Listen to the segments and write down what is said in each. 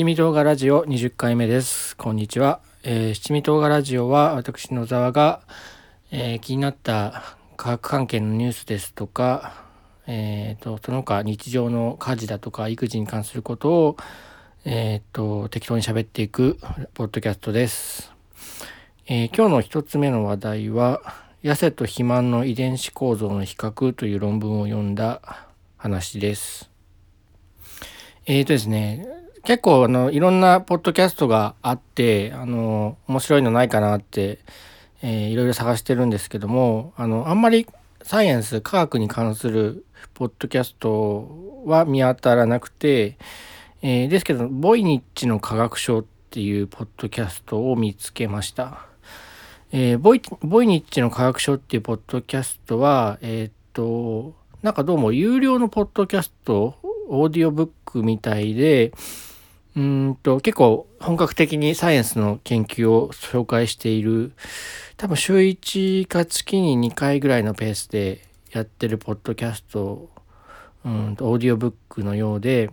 七味動画ラジオ20回目です。こんにちは。えー、七味動画ラジオは私野沢が、えー、気になった科学関係のニュースですとか、えーと、その他日常の家事だとか育児に関することを、えーと、適当に喋っていくポッドキャストです。えー、今日の一つ目の話題は痩せと肥満の遺伝子構造の比較という論文を読んだ話です。えーとですね、結構あのいろんなポッドキャストがあってあの面白いのないかなって、えー、いろいろ探してるんですけどもあのあんまりサイエンス科学に関するポッドキャストは見当たらなくて、えー、ですけどボイニッチの科学賞っていうポッドキャストを見つけました。えー、ボイボイニッチの科学賞っていうポッドキャストはえっとなんかどうも有料のポッドキャストオーディオブックみたいでうんと結構本格的にサイエンスの研究を紹介している多分週1か月に2回ぐらいのペースでやってるポッドキャストうんとオーディオブックのようで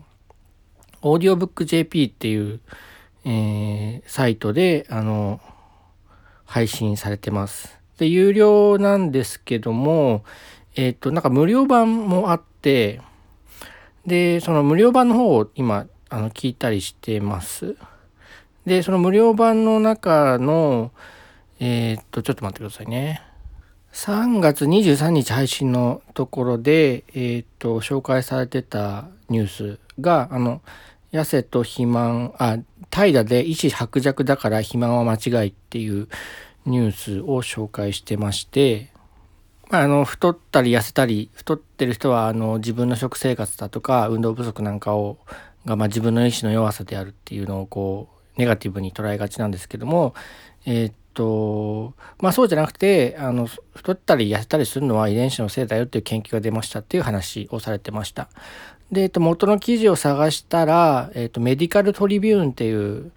オーディオブック JP っていう、えー、サイトであの配信されてます。で有料なんですけどもえっ、ー、となんか無料版もあってでその無料版の方を今あの聞いたりしてます。で、その無料版の中の、えー、っと、ちょっと待ってくださいね。3月23日配信のところで、えー、っと、紹介されてたニュースが、あの、痩せと肥満、あ、怠惰で意志薄弱だから肥満は間違いっていうニュースを紹介してまして、まあ、あの太ったり痩せたり太ってる人はあの自分の食生活だとか運動不足なんかをが、まあ、自分の意志の弱さであるっていうのをこうネガティブに捉えがちなんですけどもえー、っとまあそうじゃなくてあの太ったり痩せたりするのは遺伝子のせいだよっていう研究が出ましたっていう話をされてました。で、えっと、元の記事を探したら、えっと、メディカルトリビューンっていう、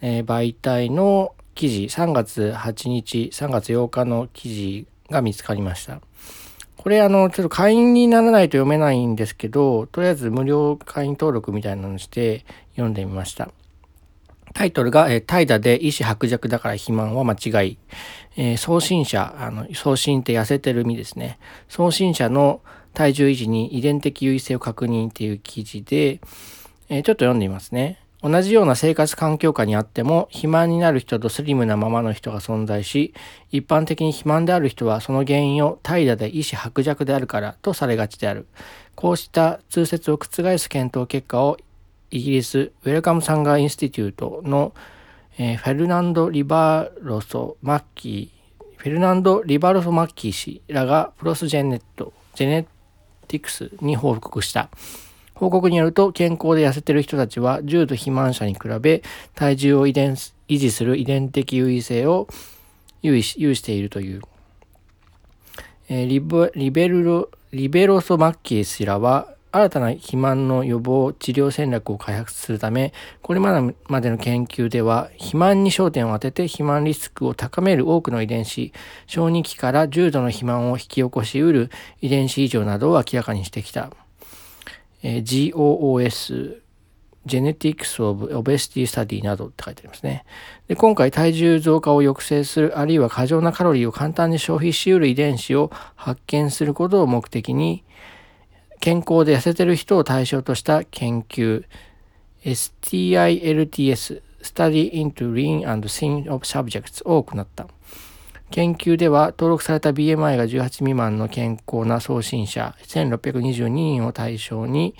えー、媒体の記事3月8日3月8日の記事が見つかりました。これあの、ちょっと会員にならないと読めないんですけど、とりあえず無料会員登録みたいなのして読んでみました。タイトルが、えー、怠惰で意志薄弱だから肥満は間違い。えー、送信者、あの、送信って痩せてる身ですね。送信者の体重維持に遺伝的優位性を確認っていう記事で、えー、ちょっと読んでみますね。同じような生活環境下にあっても肥満になる人とスリムなままの人が存在し一般的に肥満である人はその原因を怠惰で意志薄弱であるからとされがちである。こうした通説を覆す検討結果をイギリスウェルカムサンガーインスティテュートの、えー、フェルナンド・リバロソ・マッキーフェルナンド・リバロソ・マッキー氏らがプロスジェネットジェネティクスに報告した。報告によると、健康で痩せてる人たちは、重度肥満者に比べ、体重を遺伝維持する遺伝的優位性を有意しているという。えー、リベリベルロリベロソマッキー氏らは、新たな肥満の予防治療戦略を開発するため、これまでの研究では、肥満に焦点を当てて肥満リスクを高める多くの遺伝子、小児期から重度の肥満を引き起こしうる遺伝子異常などを明らかにしてきた。えー、GOOS、Genetics of Obesity Study などって書いてありますね。で今回体重増加を抑制する、あるいは過剰なカロリーを簡単に消費し得る遺伝子を発見することを目的に、健康で痩せてる人を対象とした研究、STILTS、Study into Lean and Thin of Subjects を行った。研究では登録された BMI が18未満の健康な送信者1622人を対象に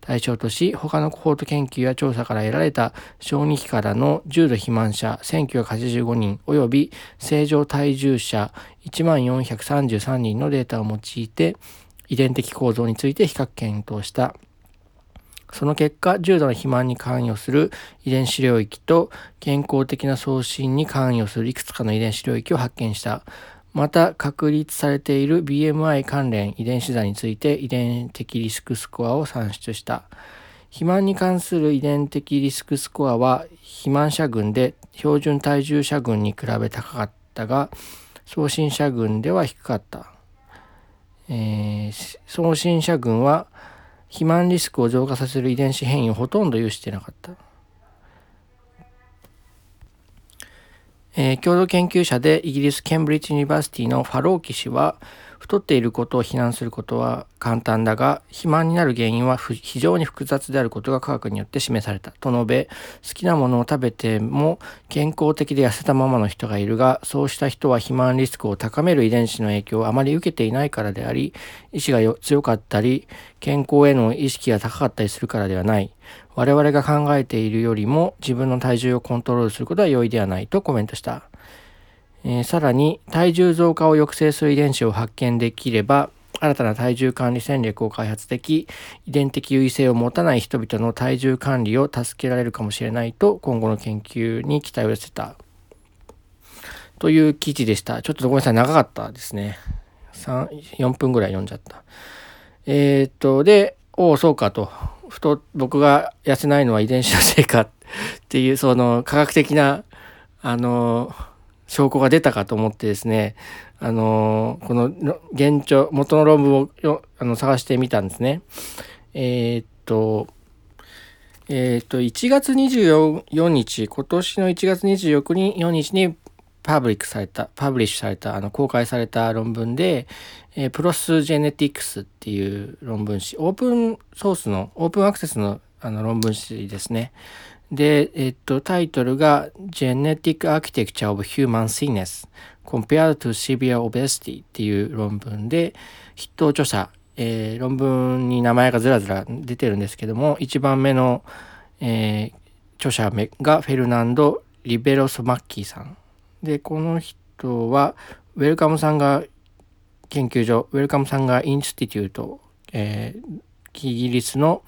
対象とし、他のコホート研究や調査から得られた小児期からの重度肥満者1985人及び正常体重者1433人のデータを用いて遺伝的構造について比較検討した。その結果、重度の肥満に関与する遺伝子領域と健康的な送信に関与するいくつかの遺伝子領域を発見した。また、確立されている BMI 関連遺伝子座について遺伝的リスクスコアを算出した。肥満に関する遺伝的リスクスコアは肥満者群で標準体重者群に比べ高かったが、送信者群では低かった。えー、送信者群は肥満リスクを増加させる遺伝子変異をほとんど有してなかった。えー、共同研究者でイギリス・ケンブリッジ・ユニバーシティのファローキ氏は太っていることを非難することは簡単だが肥満になる原因は非常に複雑であることが科学によって示されたと述べ好きなものを食べても健康的で痩せたままの人がいるがそうした人は肥満リスクを高める遺伝子の影響をあまり受けていないからであり意志が強かったり健康への意識が高かったりするからではない我々が考えているよりも自分の体重をコントロールすることは容易ではないとコメントした。えー、さらに体重増加を抑制する遺伝子を発見できれば新たな体重管理戦略を開発でき遺伝的優位性を持たない人々の体重管理を助けられるかもしれないと今後の研究に期待を寄せた。という記事でした。ちょっとごめんなさい長かったですね。4分ぐらい読んじゃった。えー、っとでおおそうかと。ふと僕が痩せないのは遺伝子のせいかっていうその科学的なあの証拠が出たかと思ってですね、あのこの現状、元の論文をよあの探してみたんですね。えー、っと、えー、っと、1月24日、今年の1月24日にパブリックされた、パブリッシュされた、あの、公開された論文で、えー、プロスジェネティクスっていう論文誌、オープンソースの、オープンアクセスのあの論文誌ですね。で、えっと、タイトルが Genetic Architecture of Human Sickness Compared to Severe Obesity っていう論文で、筆頭著者、えー、論文に名前がずらずら出てるんですけども、1番目の、えー、著者がフェルナンド・リベロス・マッキーさん。で、この人は、ウェルカムさんが研究所、ウェルカムさんがインスティテュート、えー、イギリスの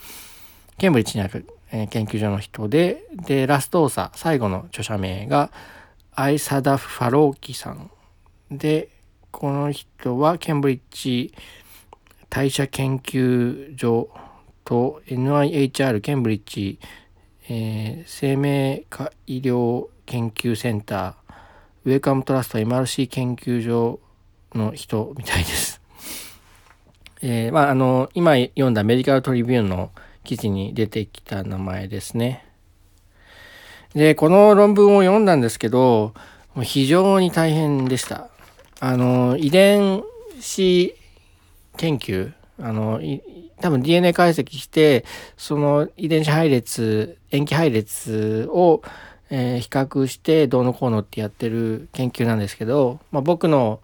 ケンブリッジにあるえー、研究所の人で、で、ラストオーサ、最後の著者名が、アイサダ・ファローキさん。で、この人はケンブリッジ代謝研究所と NIHR ケンブリッジ、えー、生命科医療研究センター、ウェイカムトラスト MRC 研究所の人みたいです。えー、まあ、あの、今読んだメディカルトリビューンの記事に出てきた名前ですね。で、この論文を読んだんですけど、非常に大変でした。あの、遺伝子研究、あの、多分 DNA 解析して、その遺伝子配列、塩基配列を、えー、比較してどうのこうのってやってる研究なんですけど、まあ、僕の、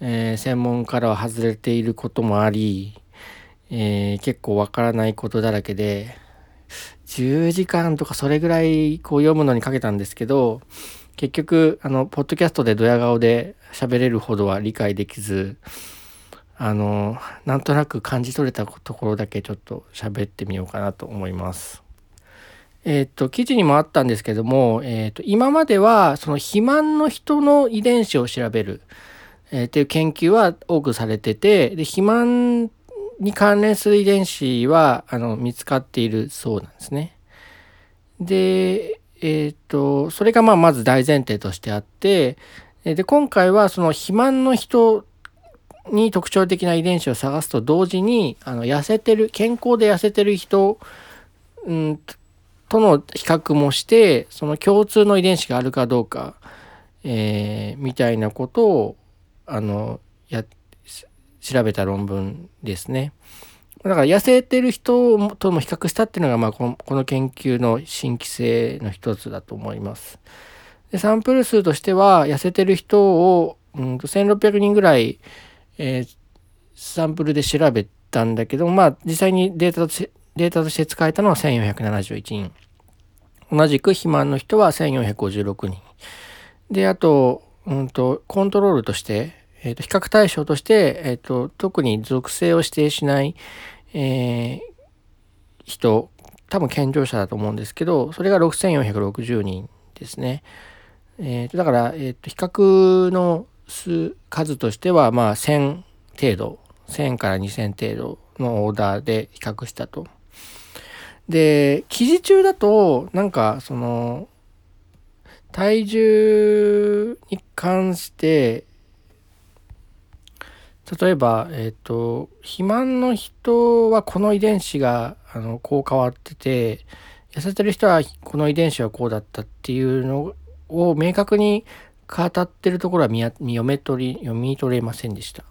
えー、専門からは外れていることもあり、えー、結構わからないことだらけで、10時間とかそれぐらいこう読むのにかけたんですけど、結局、あの、ポッドキャストでドヤ顔で喋れるほどは理解できず、あの、なんとなく感じ取れたところだけちょっと喋ってみようかなと思います。えっ、と、記事にもあったんですけども、えっ、と、今までは、その肥満の人の遺伝子を調べる、えー、っていう研究は多くされてて、で、肥満に関連する遺伝子はあの見つかっているそうなんですね。で、えっ、ー、と、それがまあまず大前提としてあって、で、今回はその肥満の人に特徴的な遺伝子を探すと同時に、あの痩せてる、健康で痩せてる人、うん、との比較もして、その共通の遺伝子があるかどうか、えー、みたいなことを、あの、や、調べた論文ですね。だから痩せてる人とも比較したっていうのが、まあこの、この研究の新規性の一つだと思います。でサンプル数としては、痩せてる人を、うんと1600人ぐらい、えー、サンプルで調べたんだけど、まあ実際にデータとしてデータとして使えたのは1471人。同じく肥満の人は1456人。で、あと、うんと、コントロールとして、えー、と比較対象として、えーと、特に属性を指定しない、えー、人多分健常者だと思うんですけどそれが6460人ですね。えー、とだから、えー、と比較の数としてはまあ1000程度1000から2000程度のオーダーで比較したと。で記事中だとなんかその体重に関して例えば、えっ、ー、と、肥満の人はこの遺伝子があのこう変わってて、痩せてる人はこの遺伝子はこうだったっていうのを明確に語ってるところは見読め取り読み取れませんでした。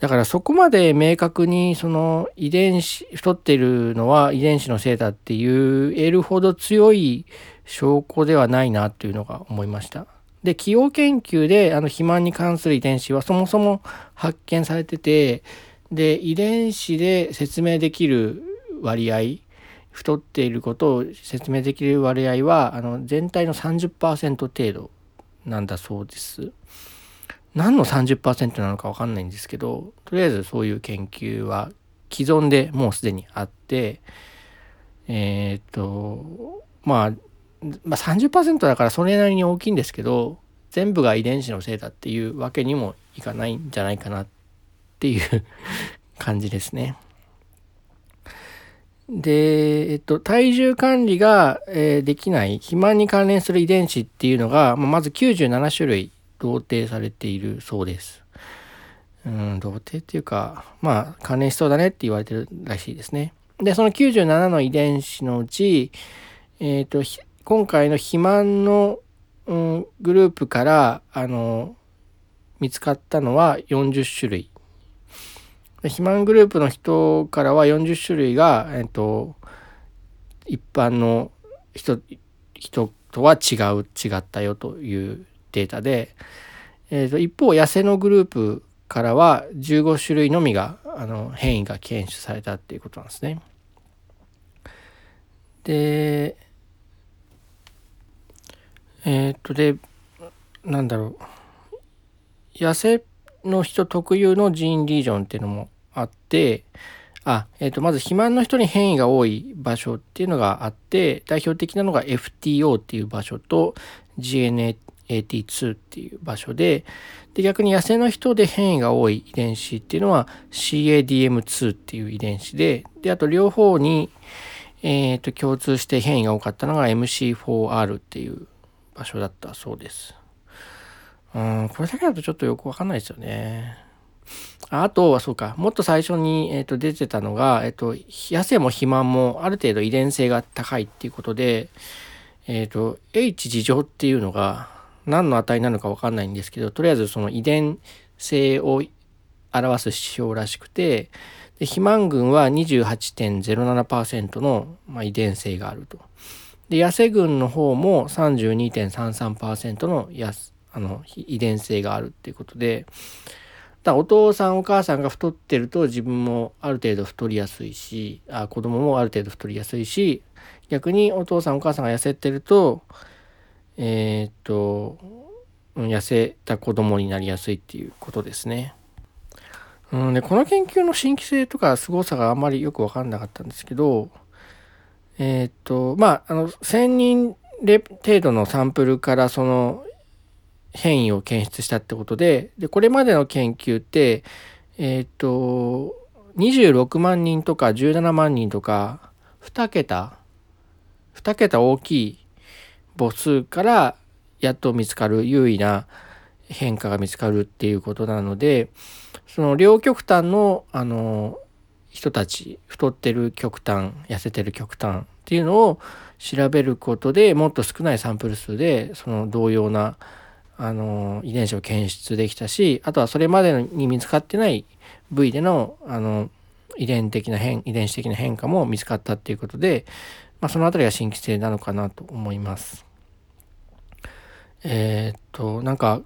だからそこまで明確にその遺伝子太ってるのは遺伝子のせいだっていう得るほど強い証拠ではないなというのが思いました。で起用研究であの肥満に関する遺伝子はそもそも発見されててで遺伝子で説明できる割合太っていることを説明できる割合はあの全体の30%程度なんだそうです。何の30%なのか分かんないんですけどとりあえずそういう研究は既存でもうすでにあってえっ、とまあまあ30%だからそれなりに大きいんですけど全部が遺伝子のせいだっていうわけにもいかないんじゃないかなっていう 感じですね。で、えっと、体重管理が、えー、できない肥満に関連する遺伝子っていうのが、まあ、まず97種類同定されているそうです。うん、同定っていうか、まあ、関連しそうだねって言われてるらしいですね。で、その97の遺伝子のうち、えっ、と、今回の肥満の、うん、グループから、あの、見つかったのは40種類。肥満グループの人からは40種類が、えっ、と、一般の人、人とは違う、違ったよというデータで、えー、と一方痩せのグループからは15種類のみがあの変異が検出されたっていうことなんですね。でえっ、とでなんだろう。痩せの人特有のジーンリージョンっていうのもあってあ、えー、とまず肥満の人に変異が多い場所っていうのがあって代表的なのが FTO っていう場所と GNAT2 っていう場所でで逆に野生の人で変異が多い遺伝子っていうのは CADM2 っていう遺伝子でであと両方に、えー、と共通して変異が多かったのが MC4R っていう場所だったそうです。うんこれだけだとちょっとよくわかんないですよね。あとはそうかもっと最初に、えー、と出てたのが、えー、と野生も肥満もある程度遺伝性が高いっていうことで、えーと H 事情っていうのが何の値なのか分かんないんですけどとりあえずその遺伝性を表す指標らしくてで肥満群は28.07%の、まあ、遺伝性があると。で痩せ群の方も32.33%のやあの遺伝性があるっていうことでだお父さんお母さんが太ってると自分もある程度太りやすいしあ子供もある程度太りやすいし逆にお父さんお母さんが痩せてるとえー、っと痩せた子供になりやすいっていうことですね。うん、でこの研究の新規性とか凄さがあんまりよく分かんなかったんですけどえー、っとまああの1,000人程度のサンプルからその変異を検出したってことででこれまでの研究ってえー、っと26万人とか17万人とか2桁2桁大きい母数からやっと見つかる優位な変化が見つかるっていうことなのでその両極端のあの人たち太ってる極端痩せてる極端っていうのを調べることでもっと少ないサンプル数でその同様なあの遺伝子を検出できたしあとはそれまでに見つかってない部位でのあの遺伝的な変遺伝子的な変化も見つかったっていうことでまあ、その辺りが新規性なのかなと思います。えー、っと、なんか、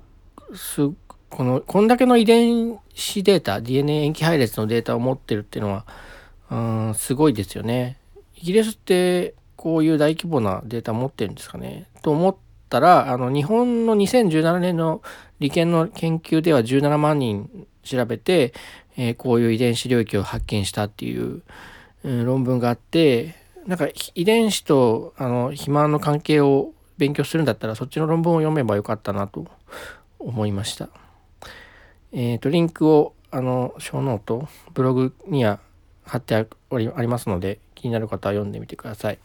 す、この、こんだけの遺伝子データ、DNA 塩基配列のデータを持ってるっていうのは、うん、すごいですよね。イギリスってこういう大規模なデータ持ってるんですかね。と思ったら、あの、日本の2017年の理研の研究では17万人調べて、えー、こういう遺伝子領域を発見したっていう、うん、論文があって、なんか遺伝子とあの肥満の関係を勉強するんだったらそっちの論文を読めばよかったなと思いました。えっ、ー、とリンクをあのショーノートブログには貼ってありますので気になる方は読んでみてください。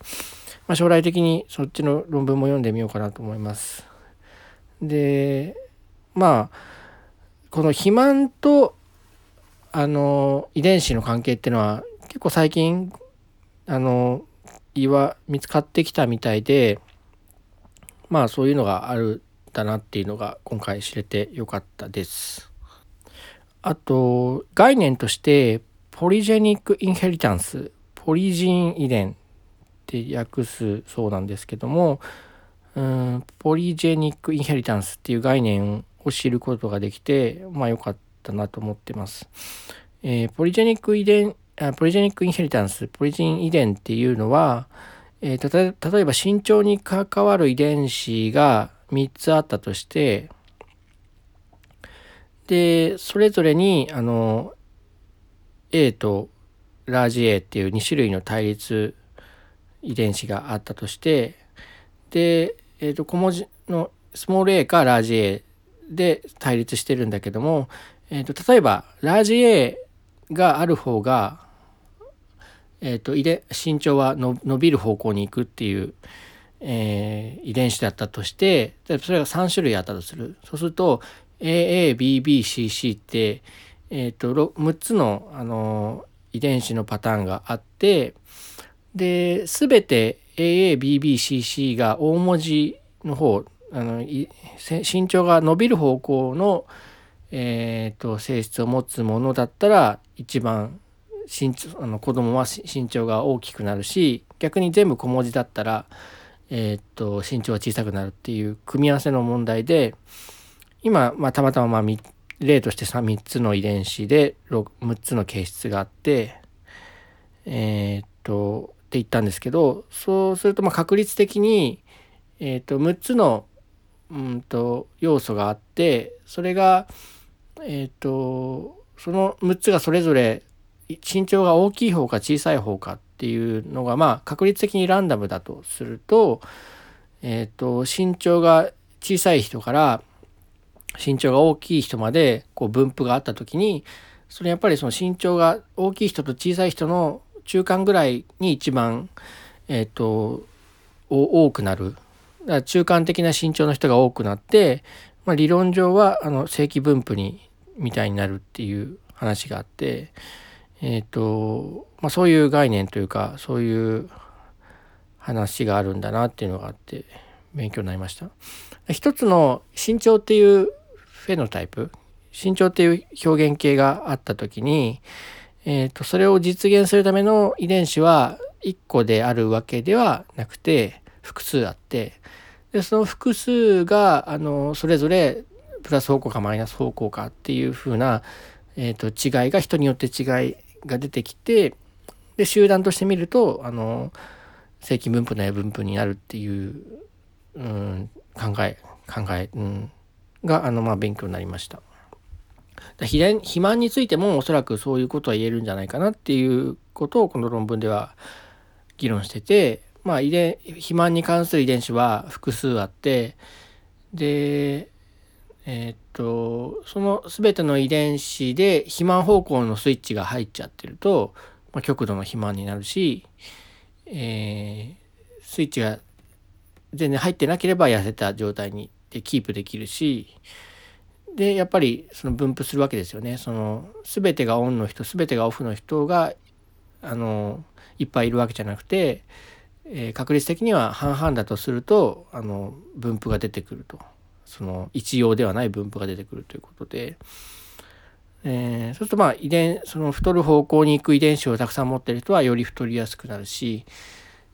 まあ、将来的にそっちの論文も読んでみようかなと思います。でまあこの肥満とあの遺伝子の関係っていうのは結構最近あの岩見つかってきたみたいでまあそういうのがあるんだなっていうのが今回知れてよかったです。あと概念としてポリジェニック・インヘリタンスポリジン遺伝って訳すそうなんですけどもうんポリジェニック・インヘリタンスっていう概念を知ることができてまあ良かったなと思ってます。えー、ポリジェニック遺伝ポリジェニック・インヘリタンスポリジン遺伝っていうのは、えー、例えば身長に関わる遺伝子が3つあったとしてでそれぞれにあの A とラージ A っていう2種類の対立遺伝子があったとしてで、えー、と小文字のスモール a かラージ A で対立してるんだけども、えー、と例えばラージ A がある方が、えー、と遺伝身長は伸びる方向に行くっていう、えー、遺伝子だったとしてそれが3種類あったとする。そうすると AABBCC って、えーと、と6つの、あの遺伝子のパターンがあってで全て AABBCC が大文字の方あの身長が伸びる方向の、えーと、性質を持つものだったら一番身長あの子供は身長が大きくなるし逆に全部小文字だったら、えーと、身長が小さくなるっていう組み合わせの問題で今、まあ、たまたまま例として 3, 3つの遺伝子で 6, 6つの形質があってえー、っとって言ったんですけどそうするとま確率的に、えー、っと6つのうんと要素があってそれがえっとその6つがそれぞれ身長が大きい方か小さい方かっていうのがまあ確率的にランダムだとすると,、えっと身長が小さい人から身長が大きい人までこう分布があった時にそれやっぱりその身長が大きい人と小さい人の中間ぐらいに一番え、ー、と多くなる中間的な身長の人が多くなって、まあ、理論上はあの正規分布にみたいになるっていう話があってえ、ー、と、まあ、そういう概念というかそういう話があるんだなっていうのがあって勉強になりました。一つの身長っていうフェノタイプ？身長っていう表現形があった時に、えーと、それを実現するための遺伝子は1個であるわけではなくて複数あってでその複数があのそれぞれプラス方向かマイナス方向かっていう風な、えーと、違いが人によって違いが出てきてで集団として見るとあの正規分布の分布になるっていう、うん、考え考え、うん、があの、まあ、勉強になりました。肥満についてもおそらくそういうことは言えるんじゃないかなっていうことをこの論文では議論してて、まあ、遺伝肥満に関する遺伝子は複数あってでえー、っとその全ての遺伝子で肥満方向のスイッチが入っちゃってると、まあ、極度の肥満になるし、えー、スイッチが全然入ってなければ痩せた状態にでキープできるしでやっぱりその分布するわけですよね。その全てがオンの人全てがオフの人があのいっぱいいるわけじゃなくて、えー、確率的には半々だとするとあの分布が出てくるとその一様ではない分布が出てくるということで、えー、そうするとまあ遺伝その太る方向に行く遺伝子をたくさん持ってる人はより太りやすくなるし、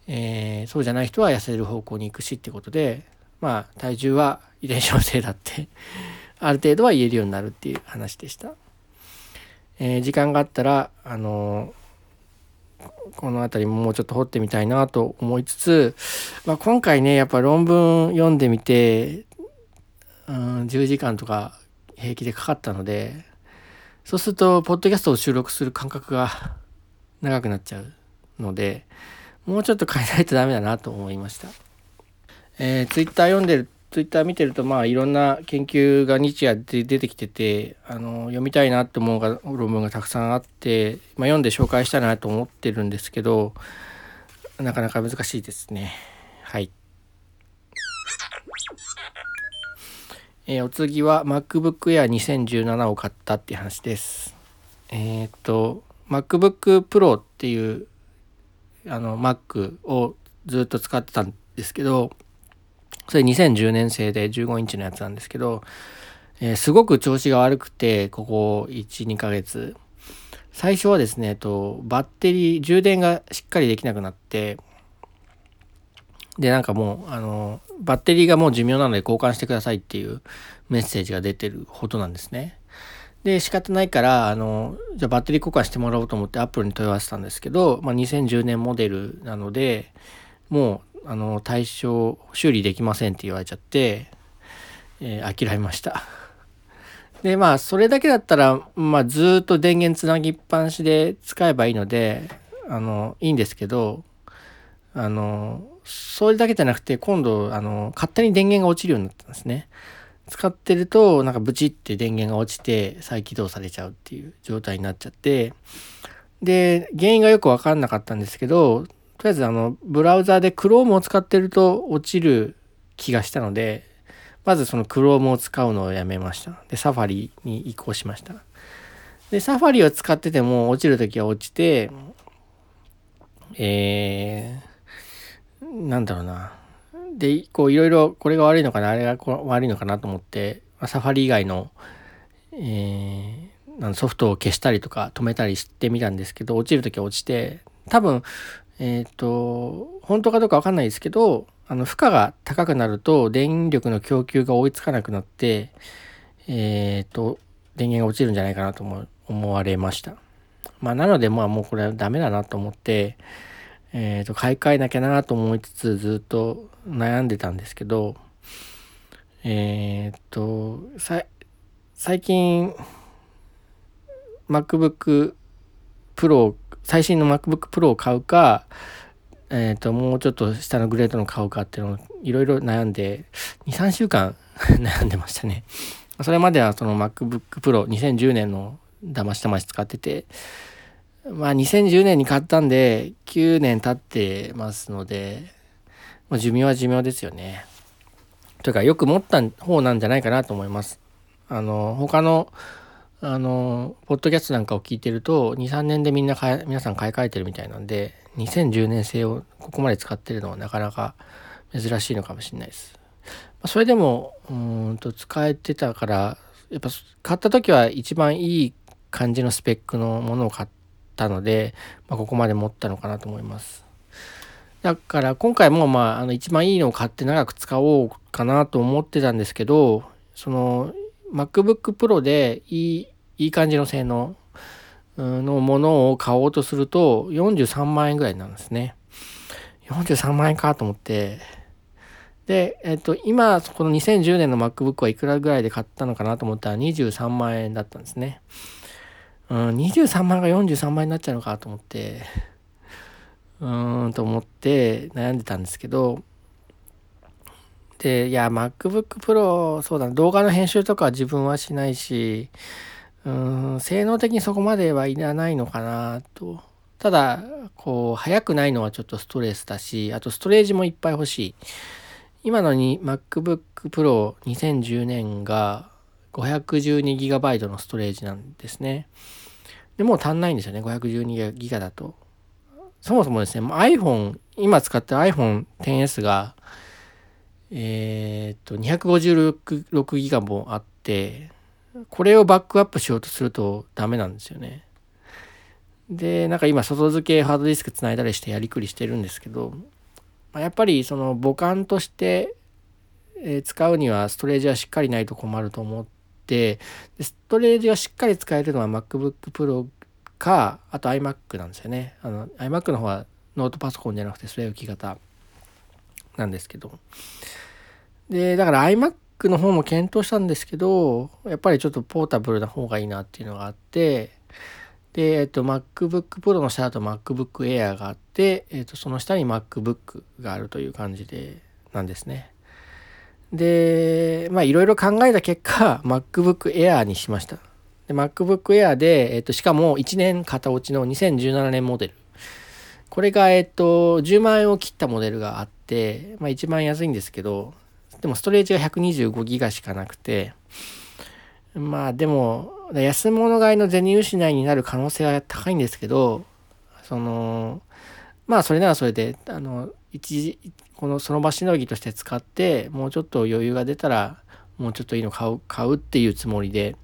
えー、そうじゃない人は痩せる方向に行くしってことでまあ体重は遺伝子のせいだって ある程度は言えるようになるっていう話でした。えー、時間があったら、あのー、この辺りももうちょっと掘ってみたいなと思いつつ、まあ、今回ねやっぱ論文読んでみて、うん、10時間とか平気でかかったのでそうするとポッドキャストを収録する間隔が長くなっちゃうのでもうちょっと変えないとダメだなと思いました。えー、ツイッター読んでるツイッター見てるとまあいろんな研究が日夜で出てきててあの読みたいなって思うが論文がたくさんあって、まあ、読んで紹介したいなと思ってるんですけどなかなか難しいですねはい。えー、お次は MacBook Air 2017を買ったっていう話です。えー、っと MacBook Pro っていうあの Mac をずっと使ってたんですけどそれ2010年製で15インチのやつなんですけど、えー、すごく調子が悪くて、ここ1、2ヶ月。最初はですね、と、バッテリー、充電がしっかりできなくなって、で、なんかもう、あの、バッテリーがもう寿命なので交換してくださいっていうメッセージが出てるほどなんですね。で、仕方ないから、あの、じゃバッテリー交換してもらおうと思ってアップルに問い合わせたんですけど、まあ、2010年モデルなので、もう、あの、対象、修理できませんって言われちゃって、えー、諦めました。で、まあ、それだけだったら、まあ、ずっと電源つなぎっぱなしで使えばいいので、あの、いいんですけど、あの、それだけじゃなくて、今度、あの、勝手に電源が落ちるようになったんですね。使ってると、なんかブチって電源が落ちて再起動されちゃうっていう状態になっちゃって、で、原因がよくわかんなかったんですけど、とりあえずあの、ブラウザーで Chrome を使ってると落ちる気がしたので、まずその Chrome を使うのをやめました。で、サファリに移行しました。で、サファリを使ってても落ちるときは落ちて、えー、なんだろうな。で、こういろいろこれが悪いのかな、あれが悪いのかなと思って、サファリ以外の、えー、ソフトを消したりとか止めたりしてみたんですけど、落ちるときは落ちて、多分、えっ、ー、と、本当かどうかわかんないですけど、あの、負荷が高くなると電力の供給が追いつかなくなって、えっ、ー、と、電源が落ちるんじゃないかなと思われました。まあ、なので、まあもうこれはダメだなと思って、えっ、ー、と、買い替えなきゃなと思いつつずっと悩んでたんですけど、えっ、ー、と、最近、MacBook Pro、最新の MacBook Pro を買うか、えっ、ー、と、もうちょっと下のグレードの買うかっていうのをいろいろ悩んで、2、3週間 悩んでましたね。それまではその MacBook Pro 2010年の騙し騙し使ってて、まあ2010年に買ったんで9年経ってますので、まあ、寿命は寿命ですよね。というかよく持った方なんじゃないかなと思います。あの、他の、あの、ポッドキャストなんかを聞いてると、2、3年でみんな、皆さん買い替えてるみたいなんで、2010年製をここまで使ってるのはなかなか珍しいのかもしれないです。それでも、うんと使えてたから、やっぱ買った時は一番いい感じのスペックのものを買ったので、まあ、ここまで持ったのかなと思います。だから今回もまああの一番いいのを買って長く使おうかなと思ってたんですけどその MacBook Pro でいいいい感じの性能のものを買おうとすると43万円ぐらいなんですね。43万円かと思ってで、えっと、今この2010年の MacBook はいくらぐらいで買ったのかなと思ったら23万円だったんですね。うん、23万が43万円になっちゃうのかと思って、うーんと思って悩んでたんですけど、で、いや、MacBook Pro、そうだな、動画の編集とかは自分はしないし、うん、性能的にそこまではいらないのかなと。ただ、こう、速くないのはちょっとストレスだし、あとストレージもいっぱい欲しい。今のに MacBook Pro 2010年が 512GB のストレージなんですね。でもう足んないんですよね、512GB だと。そもそもですね、iPhone、今使ってる iPhone XS が、え、っと、256ギガもあって、これをバックアップしようとするとダメなんですよね。で、なんか今、外付けハードディスクつないだりしてやりくりしてるんですけど、やっぱりその母艦として使うにはストレージはしっかりないと困ると思ってストレージがしっかり使えるのは MacBook Pro かあと iMac なんですよねあの iMac の方はノートパソコンじゃなくて据え置き型なんですけどでだから iMac の方も検討したんですけどやっぱりちょっとポータブルな方がいいなっていうのがあってで、えっと、MacBook Pro の下だと MacBook Air があって、えっと、その下に MacBook があるという感じでなんですね。で、まあいろいろ考えた結果、MacBook Air にしました。で MacBook Air で、えっと、しかも1年型落ちの2017年モデル。これが、えっと、10万円を切ったモデルがあって、まあ一番安いんですけど、でもストレージが125ギガしかなくて、まあでも、安物買いの銭失いになる可能性は高いんですけど、その、まあそれならそれであの一時このその場しのぎとして使ってもうちょっと余裕が出たらもうちょっといいの買う買うっていうつもりで、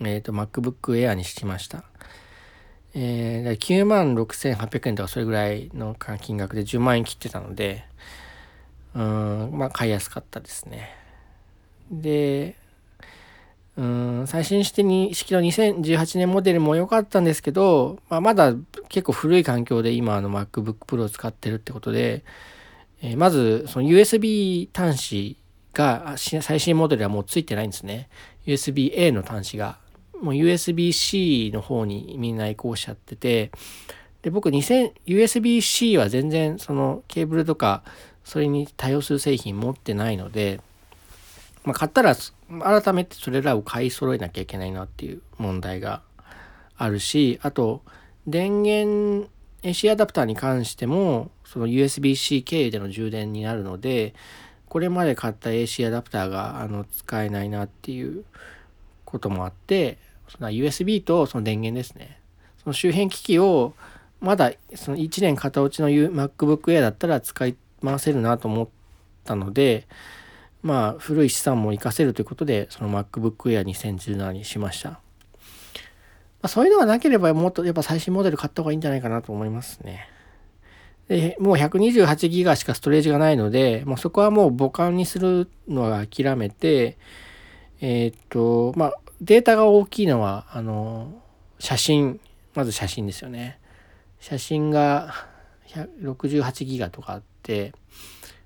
えっ、ー、と MacBook Air にしました。えー、9万6800円とかそれぐらいの金額で10万円切ってたので、うん、まあ買いやすかったですね。で、うん、最新式に式の2018年モデルも良かったんですけど、まあ、まだ結構古い環境で今の MacBook Pro を使ってるってことで、えー、まずその USB 端子が最新モデルはもうついてないんですね。USB-A の端子が。もう USB-C の方にみんな移行しちゃってて、で、僕2000、USB-C は全然そのケーブルとかそれに対応する製品持ってないので、まあ、買ったら改めてそれらを買い揃えなきゃいけないなっていう問題があるし、あと、電源 AC アダプターに関しても、その USB-C 経由での充電になるので、これまで買った AC アダプターがあの使えないなっていうこともあって、その USB とその電源ですね。その周辺機器をまだその1年型落ちの MacBook Air だったら使い回せるなと思ったので、まあ古い資産も活かせるということで、その MacBook Air 2017にしました。まあ、そういうのがなければもっとやっぱ最新モデル買った方がいいんじゃないかなと思いますね。でもう128ギガしかストレージがないので、もうそこはもう母艦にするのは諦めて、えー、っと、まあ、データが大きいのは、あの、写真、まず写真ですよね。写真が68ギガとかあって、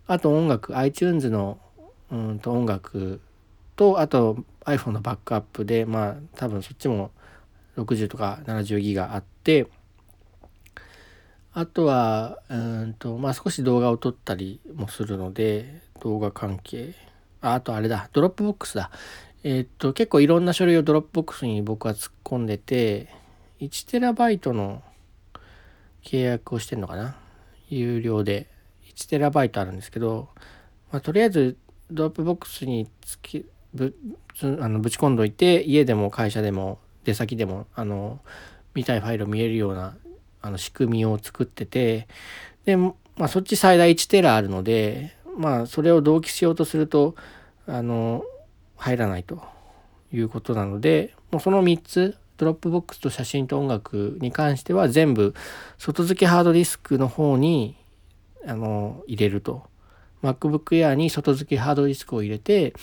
あと音楽、iTunes のうんと音楽と、あと iPhone のバックアップで、まあ多分そっちも60とか70ギガあって、あとは、うんと、まあ少し動画を撮ったりもするので、動画関係。ああとあれだ、ドロップボックスだ。えー、っと、結構いろんな書類をドロップボックスに僕は突っ込んでて、1テラバイトの契約をしてんのかな？有料で。1テラバイトあるんですけど、まあ、とりあえずドロップボックスにつきぶあのぶち込んどいて、家でも会社でも出先でも、あの、見たいファイル見えるようなあの仕組みを作ってて、で、まあ、そっち最大1テラあるので、まあ、それを同期しようとすると、あの、入らないということなのでもうその3つ Dropboxと写真と音楽に関しては全部外付けハードディスクの方にあの入れると MacBook Air に外付けハードディスクを入れて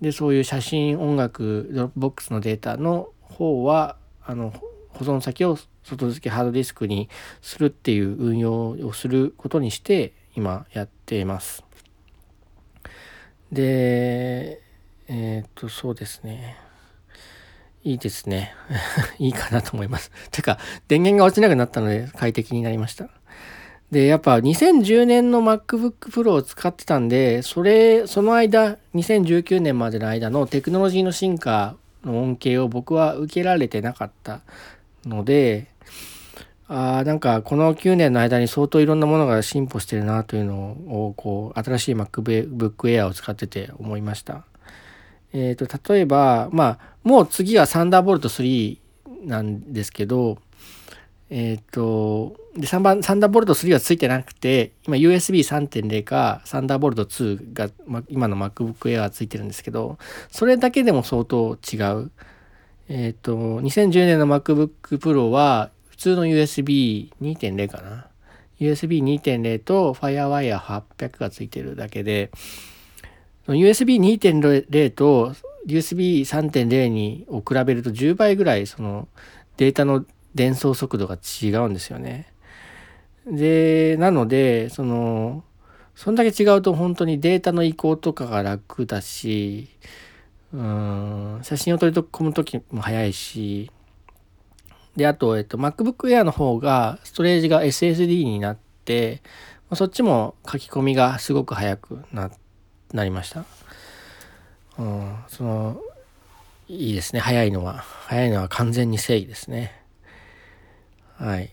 でそういう写真音楽ドロップボックスのデータの方はあの保存先を外付けハードディスクにするっていう運用をすることにして今やっています。でえっ、と、そうですね。いいですね。いいかなと思います。てか、電源が落ちなくなったので快適になりました。で、やっぱ2010年の MacBook Pro を使ってたんで、それ、その間、2019年までの間のテクノロジーの進化の恩恵を僕は受けられてなかったので、あなんかこの9年の間に相当いろんなものが進歩してるなというのを、こう、新しい MacBook Air を使ってて思いました。えっ、ー、と、例えば、まあ、もう次はサンダーボルト3なんですけど、えっ、ー、と、で、3番、サンダーボルト3はついてなくて、今 USB3.0 かサンダーボルト2が、ま、今の MacBook Air はついてるんですけど、それだけでも相当違う。えっ、ー、と、2010年の MacBook Pro は普通の USB2.0 かな。USB2.0 と FireWire800 がついてるだけで、USB2.0 と USB3.0 にを比べると10倍ぐらいそのデータの伝送速度が違うんですよね。で、なので、その、そんだけ違うと本当にデータの移行とかが楽だし、うん、写真を撮り込む時も早いし、で、あと、えっと、MacBook Air の方がストレージが SSD になって、そっちも書き込みがすごく早くなってなりました？うん、その、いいですね。早いのは。早いのは完全に正義ですね。はい。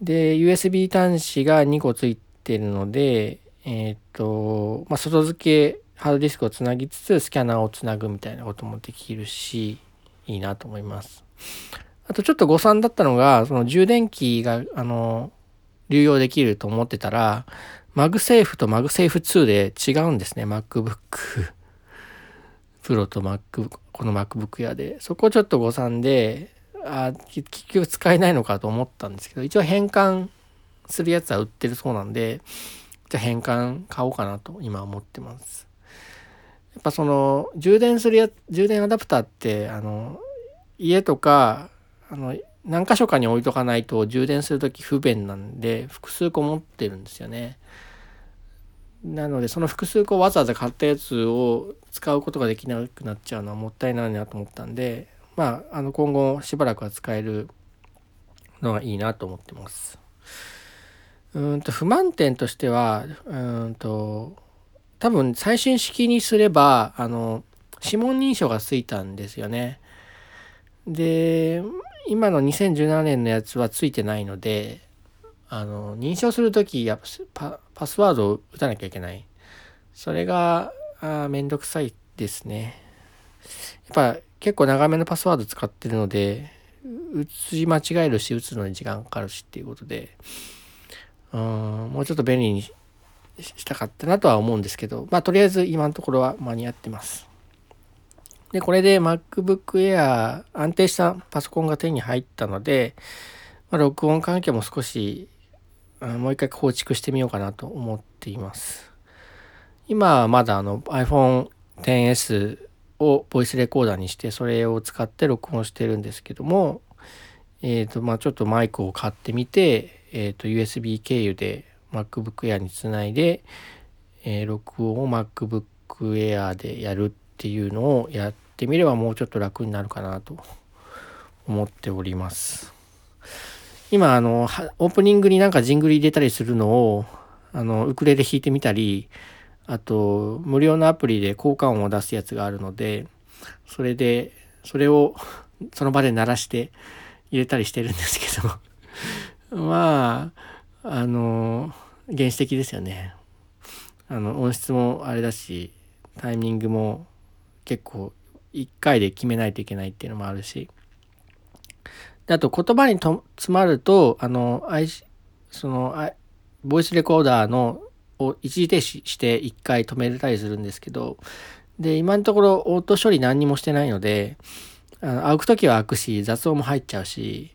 で、USB 端子が2個ついてるので、えっ、ー、と、まあ、外付けハードディスクをつなぎつつ、スキャナーをつなぐみたいなこともできるし、いいなと思います。あとちょっと誤算だったのが、その充電器が、あの、流用できると思ってたら、 MagSafeと MagSafe 2で違うんですね。MacBook Pro と Mac、この MacBook Air で。そこちょっと誤算で、あ結局使えないのかと思ったんですけど、一応変換するやつは売ってるそうなんで、じゃあ変換買おうかなと今思ってます。やっぱその充電するや充電アダプターってあの家とかあの何箇所かに置いとかないと充電する時不便なんで複数個持ってるんですよね。なのでその複数個わざわざ買ったやつを使うことができなくなっちゃうのはもったいないなと思ったんでまああの今後しばらくは使えるのがいいなと思ってます。うんと不満点としてはうんと多分最新式にすればあの指紋認証がついたんですよね。で今の2017年のやつはついてないのであの認証する時やパパスワードを打たなきゃいけない。それがあめんどくさいですね。やっぱ結構長めのパスワード使ってるので打ち間違えるし打つのに時間かかるしっていうことでうんもうちょっと便利にしたかったなとは思うんですけど、まあとりあえず今のところは間に合ってます。で、これで MacBook Air 安定したパソコンが手に入ったので、まあ、録音環境も少しもう一回構築してみようかなと思っています。今はまだあの iPhone XS をボイスレコーダーにしてそれを使って録音してるんですけども、えっ、ー、とまあちょっとマイクを買ってみて、えっ、ー、と USB 経由で MacBook Air につないで、えー、録音を MacBook Air でやるっていうのをやってみればもうちょっと楽になるかなと思っております。今あのオープニングになんかジングル入れたりするのをあのウクレレ弾いてみたりあと無料のアプリで効果音を出すやつがあるのでそれでそれをその場で鳴らして入れたりしてるんですけど。まああの原始的ですよね。あの音質もあれだしタイミングも結構1回で決めないといけないっていうのもあるし。であと言葉にと詰まるとあのそのボイスレコーダーのを一時停止して1回止めれたりするんですけどで今のところオート処理何にもしてないのであの開く時は開くし雑音も入っちゃうし、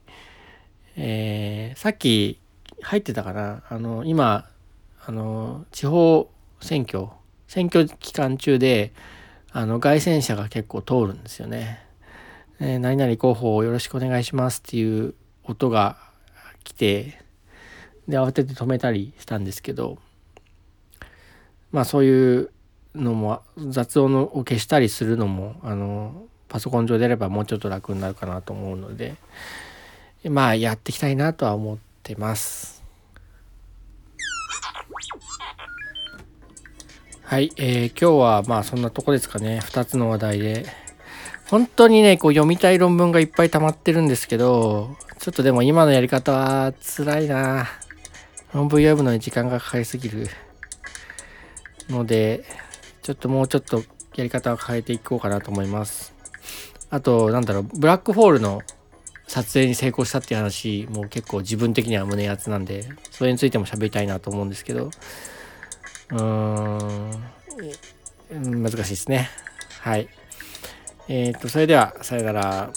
えー、さっき入ってたかなあの今あの地方選挙選挙期間中であの凱旋車が結構通るんですよね。えー、何々候補をよろしくお願いしますっていう音が来てで慌てて止めたりしたんですけどまあそういうのも雑音を消したりするのもあのパソコン上であればもうちょっと楽になるかなと思うのでまあやっていきたいなとは思ってます。はい、えー、今日はまあそんなとこですかね。2つの話題で。本当にね、こう読みたい論文がいっぱい溜まってるんですけど、ちょっとでも今のやり方は辛いな。論文読むのに時間がかかりすぎる。ので、ちょっともうちょっとやり方を変えていこうかなと思います。あと、なんだろう、ブラックホールの撮影に成功したっていう話も結構自分的には胸熱なんで、それについても喋りたいなと思うんですけど、うーん、難しいですね。はい。えっ、と、それでは、さよなら。